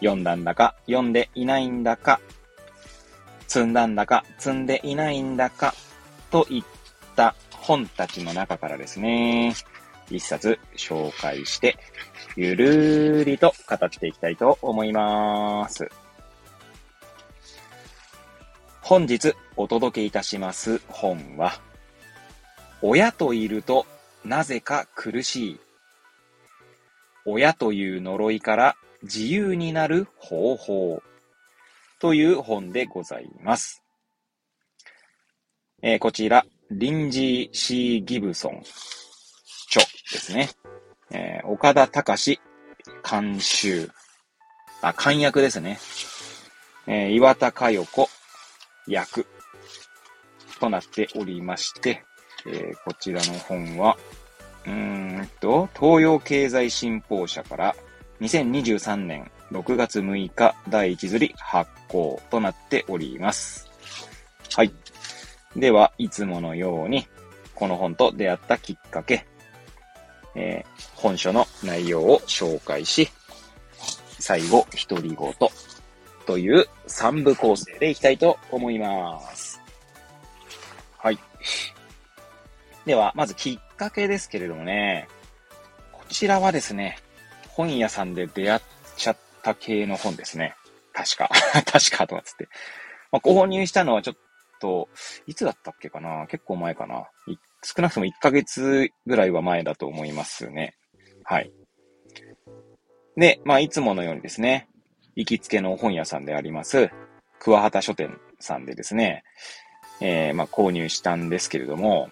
読んだんだか、読んでいないんだか、積んだんだか、積んでいないんだか、といった本たちの中からですね、一冊紹介して、ゆるーりと語っていきたいと思います。本日お届けいたします本は、親といるとなぜか苦しい。親という呪いから自由になる方法という本でございます。えー、こちら、リンジー・シー・ギブソン著ですね。えー、岡田隆監修。あ、監役ですね。えー、岩田佳代子役となっておりまして、えー、こちらの本は、うーんと、東洋経済新報社から2023年6月6日第1釣り発行となっております。はい。では、いつものように、この本と出会ったきっかけ、えー、本書の内容を紹介し、最後、独り言という3部構成でいきたいと思います。はい。では、まずきっかけですけれどもね、こちらはですね、本屋さんで出会っちゃった系の本ですね。確か。確かとかつって。まあ、購入したのはちょっと、いつだったっけかな？結構前かな。少なくとも1ヶ月ぐらいは前だと思いますね。はい。で、まあ、いつものようにですね、行きつけの本屋さんであります、桑畑書店さんでですね、えー、まあ、購入したんですけれども、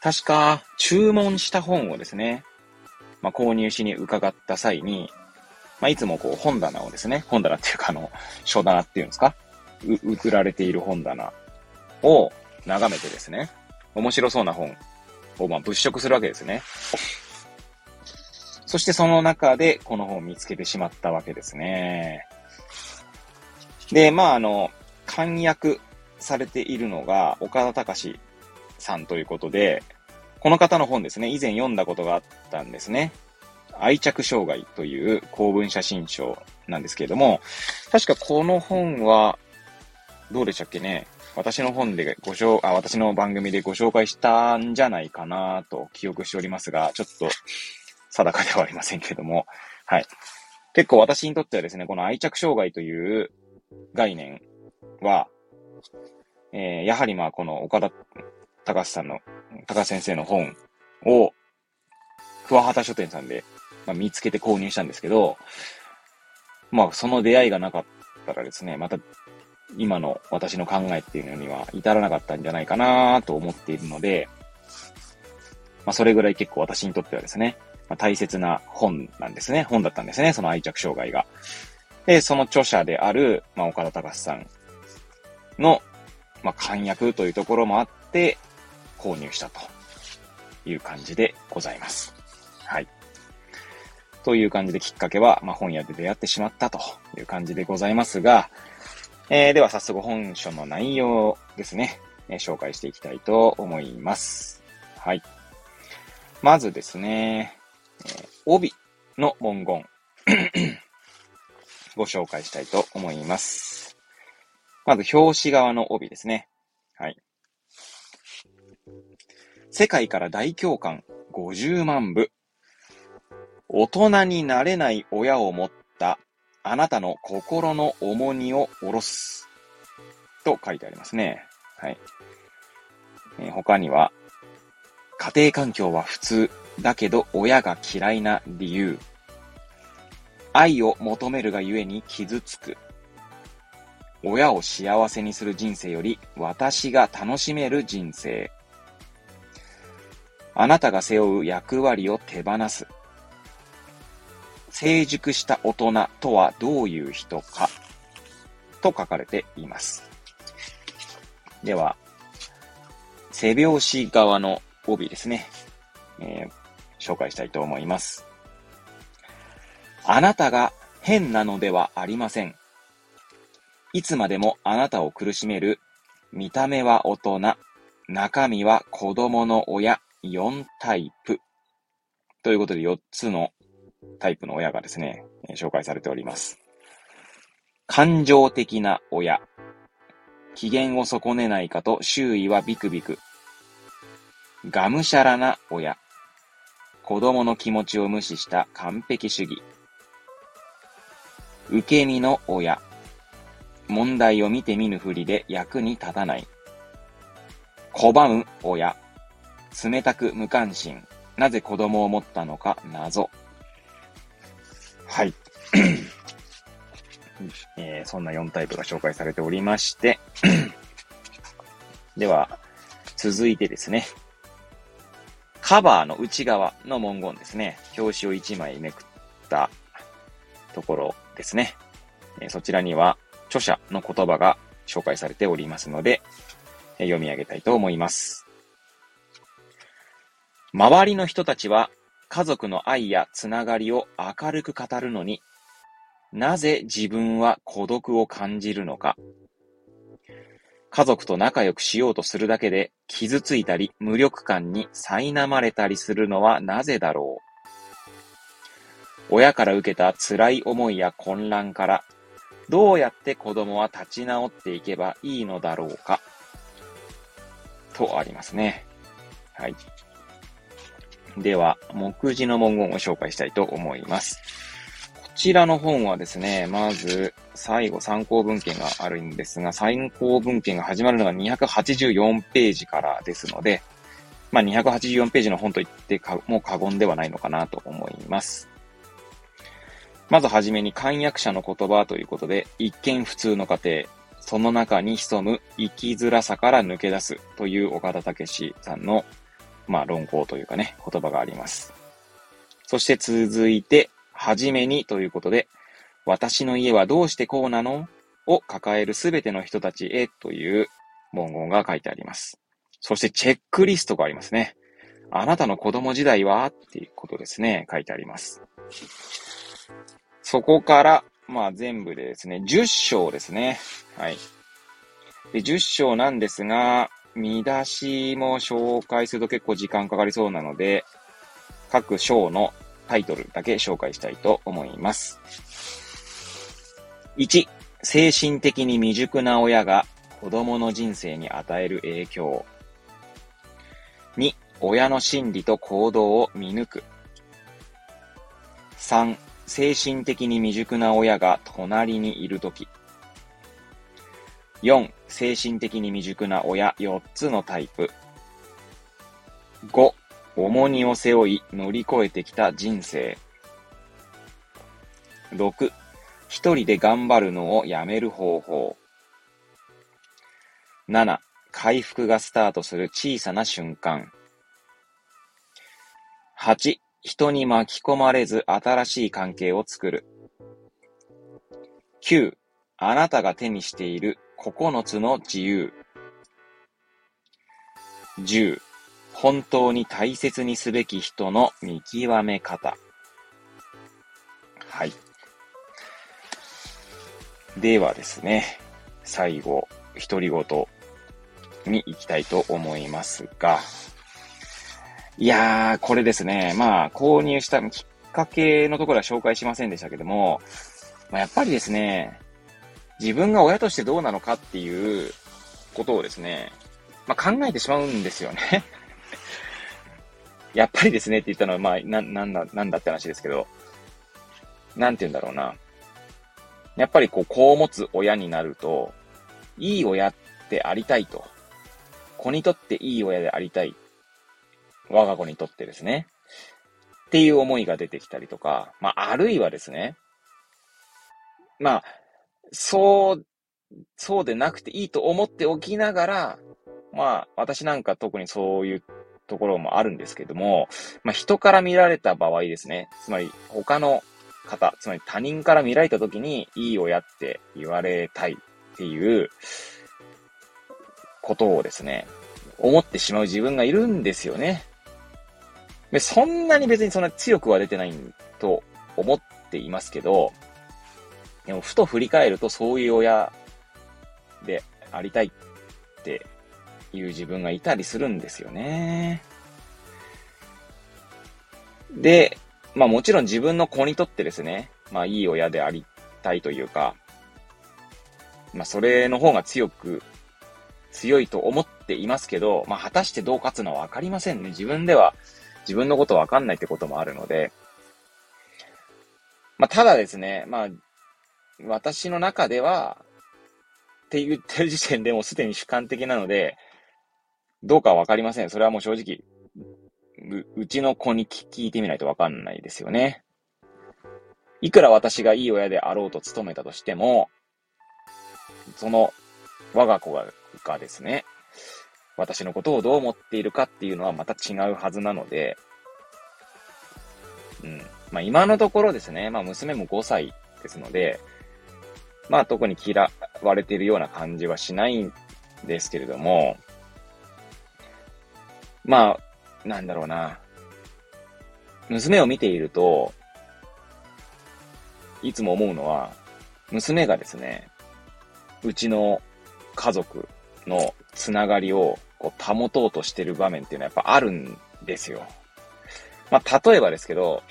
確か、注文した本をですね、まあ、購入しに伺った際に、まあ、いつもこう、本棚をですね、本棚っていうか、あの、書棚っていうんですかう売られている本棚を眺めてですね、面白そうな本をま物色するわけですね。そしてその中でこの本を見つけてしまったわけですね。で、まああの、簡約されているのが岡田隆さんということで、この方の本ですね、以前読んだことがあったんですね。愛着障害という公文写真書なんですけれども、確かこの本は、どうでしたっけね？私の本でご紹、あ、私の番組でご紹介したんじゃないかなと記憶しておりますが、ちょっと定かではありませんけれども、はい。結構私にとってはですね、この愛着障害という概念は、えー、やはりまあこの岡田隆さんの、高橋先生の本を、桑畑書店さんで、まあ、見つけて購入したんですけど、まあその出会いがなかったらですね、また今の私の考えっていうのには至らなかったんじゃないかなと思っているので、まあ、それぐらい結構私にとってはですね、まあ、大切な本なんですね。本だったんですね。その愛着障害が。で、その著者である、まあ、岡田隆さんの、まあ、簡約というところもあって、購入したという感じでございます。はい。という感じできっかけは、まあ、本屋で出会ってしまったという感じでございますが、えー、では早速本書の内容ですね、えー、紹介していきたいと思います。はい。まずですね、えー、帯の文言 ご紹介したいと思います。まず表紙側の帯ですね。はい。世界から大共感50万部。大人になれない親を持ったあなたの心の重荷を下ろす。と書いてありますね。はい。えー、他には、家庭環境は普通、だけど親が嫌いな理由。愛を求めるがゆえに傷つく。親を幸せにする人生より私が楽しめる人生。あなたが背負う役割を手放す。成熟した大人とはどういう人かと書かれています。では、背拍子側の帯ですね、えー、紹介したいと思います。あなたが変なのではありません。いつまでもあなたを苦しめる見た目は大人、中身は子供の親4タイプ。ということで4つのタイプの親がですね、紹介されております。感情的な親。機嫌を損ねないかと周囲はビクビク。がむしゃらな親。子供の気持ちを無視した完璧主義。受け身の親。問題を見て見ぬふりで役に立たない。拒む親。冷たく無関心。なぜ子供を持ったのか？謎。はい。えー、そんな4タイプが紹介されておりましてでは、続いてですね。カバーの内側の文言ですね。表紙を1枚めくったところですね。えー、そちらには著者の言葉が紹介されておりますので、えー、読み上げたいと思います。周りの人たちは家族の愛やつながりを明るく語るのに、なぜ自分は孤独を感じるのか。家族と仲良くしようとするだけで傷ついたり無力感に苛まれたりするのはなぜだろう。親から受けた辛い思いや混乱からどうやって子供は立ち直っていけばいいのだろうか。とありますね。はい。では、目次の文言を紹介したいと思います。こちらの本はですね、まず、最後参考文献があるんですが、参考文献が始まるのが284ページからですので、まあ、284ページの本と言ってもう過言ではないのかなと思います。まずはじめに簡約者の言葉ということで、一見普通の家庭、その中に潜む生きづらさから抜け出すという岡田武史さんのまあ、論考というかね、言葉があります。そして続いて、はじめにということで、私の家はどうしてこうなの？を抱えるすべての人たちへという文言が書いてあります。そしてチェックリストがありますね。あなたの子供時代は？っていうことですね。書いてあります。そこから、まあ全部でですね、10章ですね。はい。で、10章なんですが、見出しも紹介すると結構時間かかりそうなので、各章のタイトルだけ紹介したいと思います。1、精神的に未熟な親が子供の人生に与える影響。2、親の心理と行動を見抜く。3、精神的に未熟な親が隣にいるとき。4、精神的に未熟な親4つのタイプ。5、重荷を背負い乗り越えてきた人生。6、一人で頑張るのをやめる方法。7、回復がスタートする小さな瞬間。8、人に巻き込まれず新しい関係を作る。9、あなたが手にしている9つの自由。10、本当に大切にすべき人の見極め方。はい。ではですね、最後、独り言に行きたいと思いますが、いやー、これですね、まあ、購入したきっかけのところは紹介しませんでしたけども、まあ、やっぱりですね、自分が親としてどうなのかっていうことをですね、まあ、考えてしまうんですよね やっぱりですねって言ったのは、まあ、な、なんだ、なんだって話ですけど、なんて言うんだろうな。やっぱりこう、子を持つ親になると、いい親ってありたいと。子にとっていい親でありたい。我が子にとってですね。っていう思いが出てきたりとか、まあ、あるいはですね、まあ、そう、そうでなくていいと思っておきながら、まあ、私なんか特にそういうところもあるんですけども、まあ、人から見られた場合ですね、つまり他の方、つまり他人から見られた時にいい親って言われたいっていうことをですね、思ってしまう自分がいるんですよね。で、そんなに別にそんな強くは出てないと思っていますけど、でもふと振り返るとそういう親でありたいっていう自分がいたりするんですよね。で、まあもちろん自分の子にとってですね、まあいい親でありたいというか、まあそれの方が強く、強いと思っていますけど、まあ果たしてどう勝つのはわかりませんね。自分では自分のことわかんないってこともあるので、まあただですね、まあ私の中では、って言ってる時点でもうすでに主観的なので、どうかわかりません。それはもう正直、う、うちの子に聞いてみないとわかんないですよね。いくら私がいい親であろうと努めたとしても、その我が子ががですね、私のことをどう思っているかっていうのはまた違うはずなので、うん。まあ今のところですね、まあ娘も5歳ですので、まあ特に嫌われているような感じはしないんですけれども、まあ、なんだろうな。娘を見ていると、いつも思うのは、娘がですね、うちの家族のつながりをこう保とうとしてる場面っていうのはやっぱあるんですよ。まあ、例えばですけど、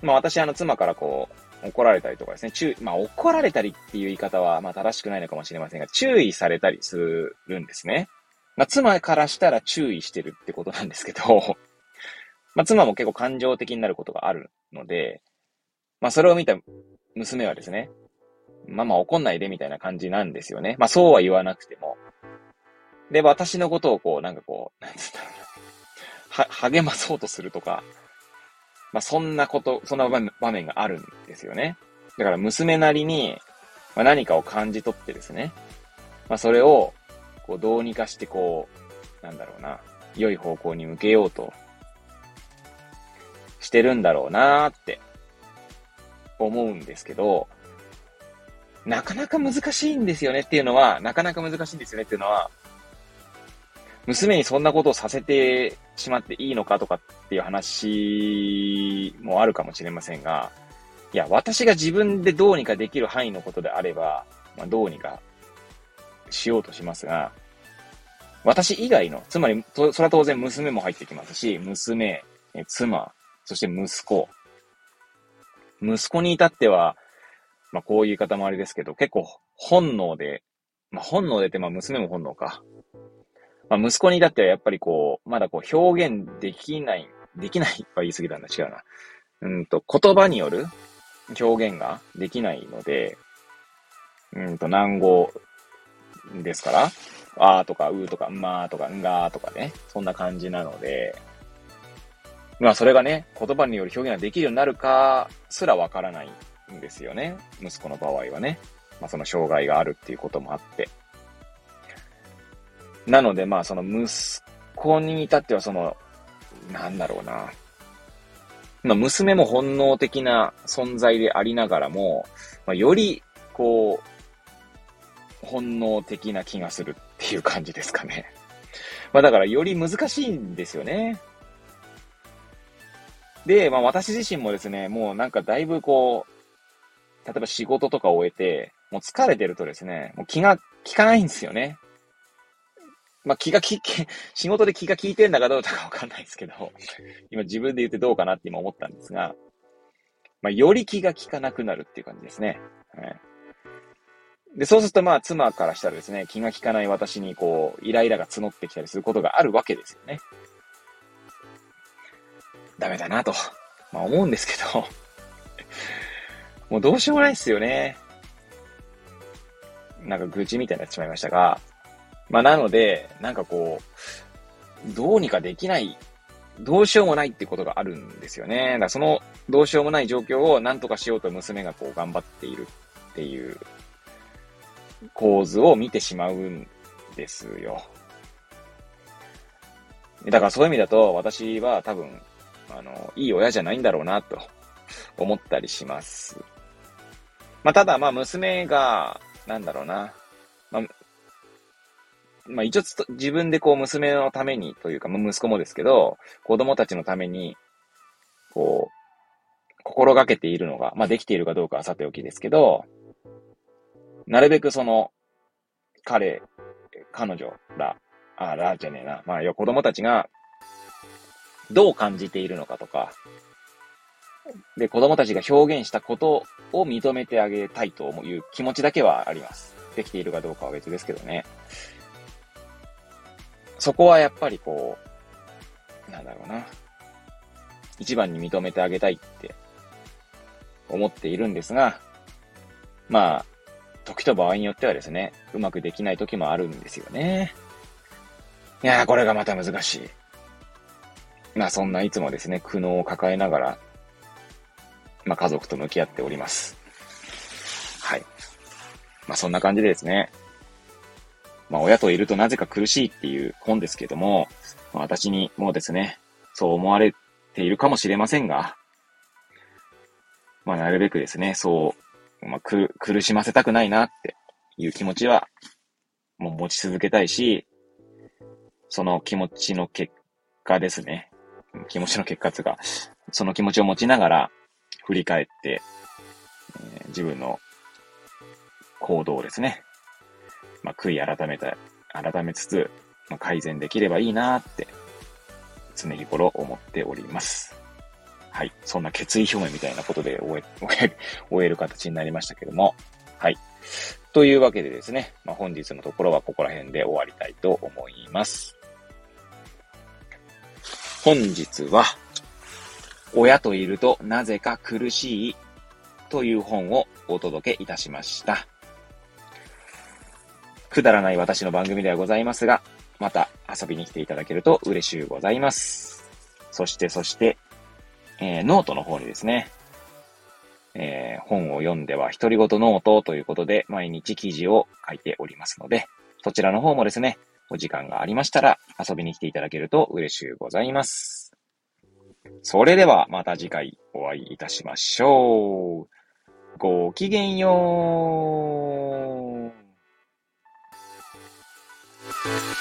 まあ私あの妻からこう、怒られたりとかですね、注まあ怒られたりっていう言い方はまあ正しくないのかもしれませんが、注意されたりするんですね。まあ妻からしたら注意してるってことなんですけど、まあ妻も結構感情的になることがあるので、まあそれを見た娘はですね、ママ怒んないでみたいな感じなんですよね。まあそうは言わなくても。で、私のことをこう、なんかこう、なんつったらは、励まそうとするとか、まあそんなこと、そんな場面があるんですよね。だから娘なりに、まあ、何かを感じ取ってですね、まあそれを、こうどうにかしてこう、なんだろうな、良い方向に向けようと。してるんだろうなーって思うんですけど、なかなか難しいんですよね。っていうのは、なかなか難しいんですよね。っていうのは、娘にそんなことをさせてしまっていいのかとかっていう話もあるかもしれませんが、いや、私が自分でどうにかできる範囲のことであれば、まあ、どうにかしようとしますが、私以外の、つまり、それは当然娘も入ってきますし、娘、妻、そして息子。息子に至っては、まあこういう言い方もあれですけど、結構本能で、まあ本能でってまあ娘も本能か。まあ息子に至ってやっぱりこう、まだこう表現できない、できない は言い過ぎたんだ、違うな。うんと、言葉による表現ができないので、うんと、難語ですから、あーとか、うーとか、んまーとか、んがーとかね、そんな感じなので、まあそれがね、言葉による表現ができるようになるかすらわからないんですよね。息子の場合はね。まあその障害があるっていうこともあって。なのでまあその息子に至ってはその、なんだろうな。まあ娘も本能的な存在でありながらも、まあ、よりこう、本能的な気がするっていう感じですかね。まあだからより難しいんですよね。で、まあ私自身もですね、もうなんかだいぶこう、例えば仕事とかを終えて、もう疲れてるとですね、もう気が利かないんですよね。まあ気が利け、仕事で気が利いてるんだかどうかわかんないですけど、今自分で言ってどうかなって今思ったんですが、まあより気が利かなくなるっていう感じですね。はい、で、そうするとまあ妻からしたらですね、気が利かない私にこう、イライラが募ってきたりすることがあるわけですよね。ダメだなと、まあ思うんですけどもうどうしようもないっすよね。なんか愚痴みたいになってしまいましたが、まあなので、なんかこう、どうにかできない、どうしようもないってことがあるんですよね。だからそのどうしようもない状況を何とかしようと娘がこう頑張っているっていう構図を見てしまうんですよ。だからそういう意味だと私は多分あの、いい親じゃないんだろうな、と思ったりします。まあ、ただ、まあ、娘が、なんだろうな、まあ、まあ一応自分でこう娘のためにというか、息子もですけど、子供たちのために、こう、心がけているのが、まあできているかどうかはさておきですけど、なるべくその、彼、彼女ら、あ、らじゃねえな。まあ、子供たちが、どう感じているのかとか、で、子供たちが表現したことを認めてあげたいという気持ちだけはあります。できているかどうかは別ですけどね。そこはやっぱりこう、なんだろうな。一番に認めてあげたいって思っているんですが、まあ、時と場合によってはですね、うまくできない時もあるんですよね。いやー、これがまた難しい。まあそんないつもですね、苦悩を抱えながら、まあ家族と向き合っております。はい。まあそんな感じでですね、まあ親といるとなぜか苦しいっていう本ですけども、まあ、私にもですね、そう思われているかもしれませんが、まあなるべくですね、そう、まあく、苦しませたくないなっていう気持ちは、もう持ち続けたいし、その気持ちの結果ですね。気持ちの結果つが、その気持ちを持ちながら振り返って、えー、自分の行動をですね、まあ、悔い改めた、改めつつ、まあ、改善できればいいなって、常日頃思っております。はい。そんな決意表明みたいなことで終え、終える、終える形になりましたけども。はい。というわけでですね、まあ、本日のところはここら辺で終わりたいと思います。本日は、親といるとなぜか苦しいという本をお届けいたしました。くだらない私の番組ではございますが、また遊びに来ていただけると嬉しゅうございます。そして、そして、えー、ノートの方にですね、えー、本を読んでは独り言ノートということで毎日記事を書いておりますので、そちらの方もですね、お時間がありましたら遊びに来ていただけると嬉しゅうございます。それではまた次回お会いいたしましょう。ごきげんよう。Thank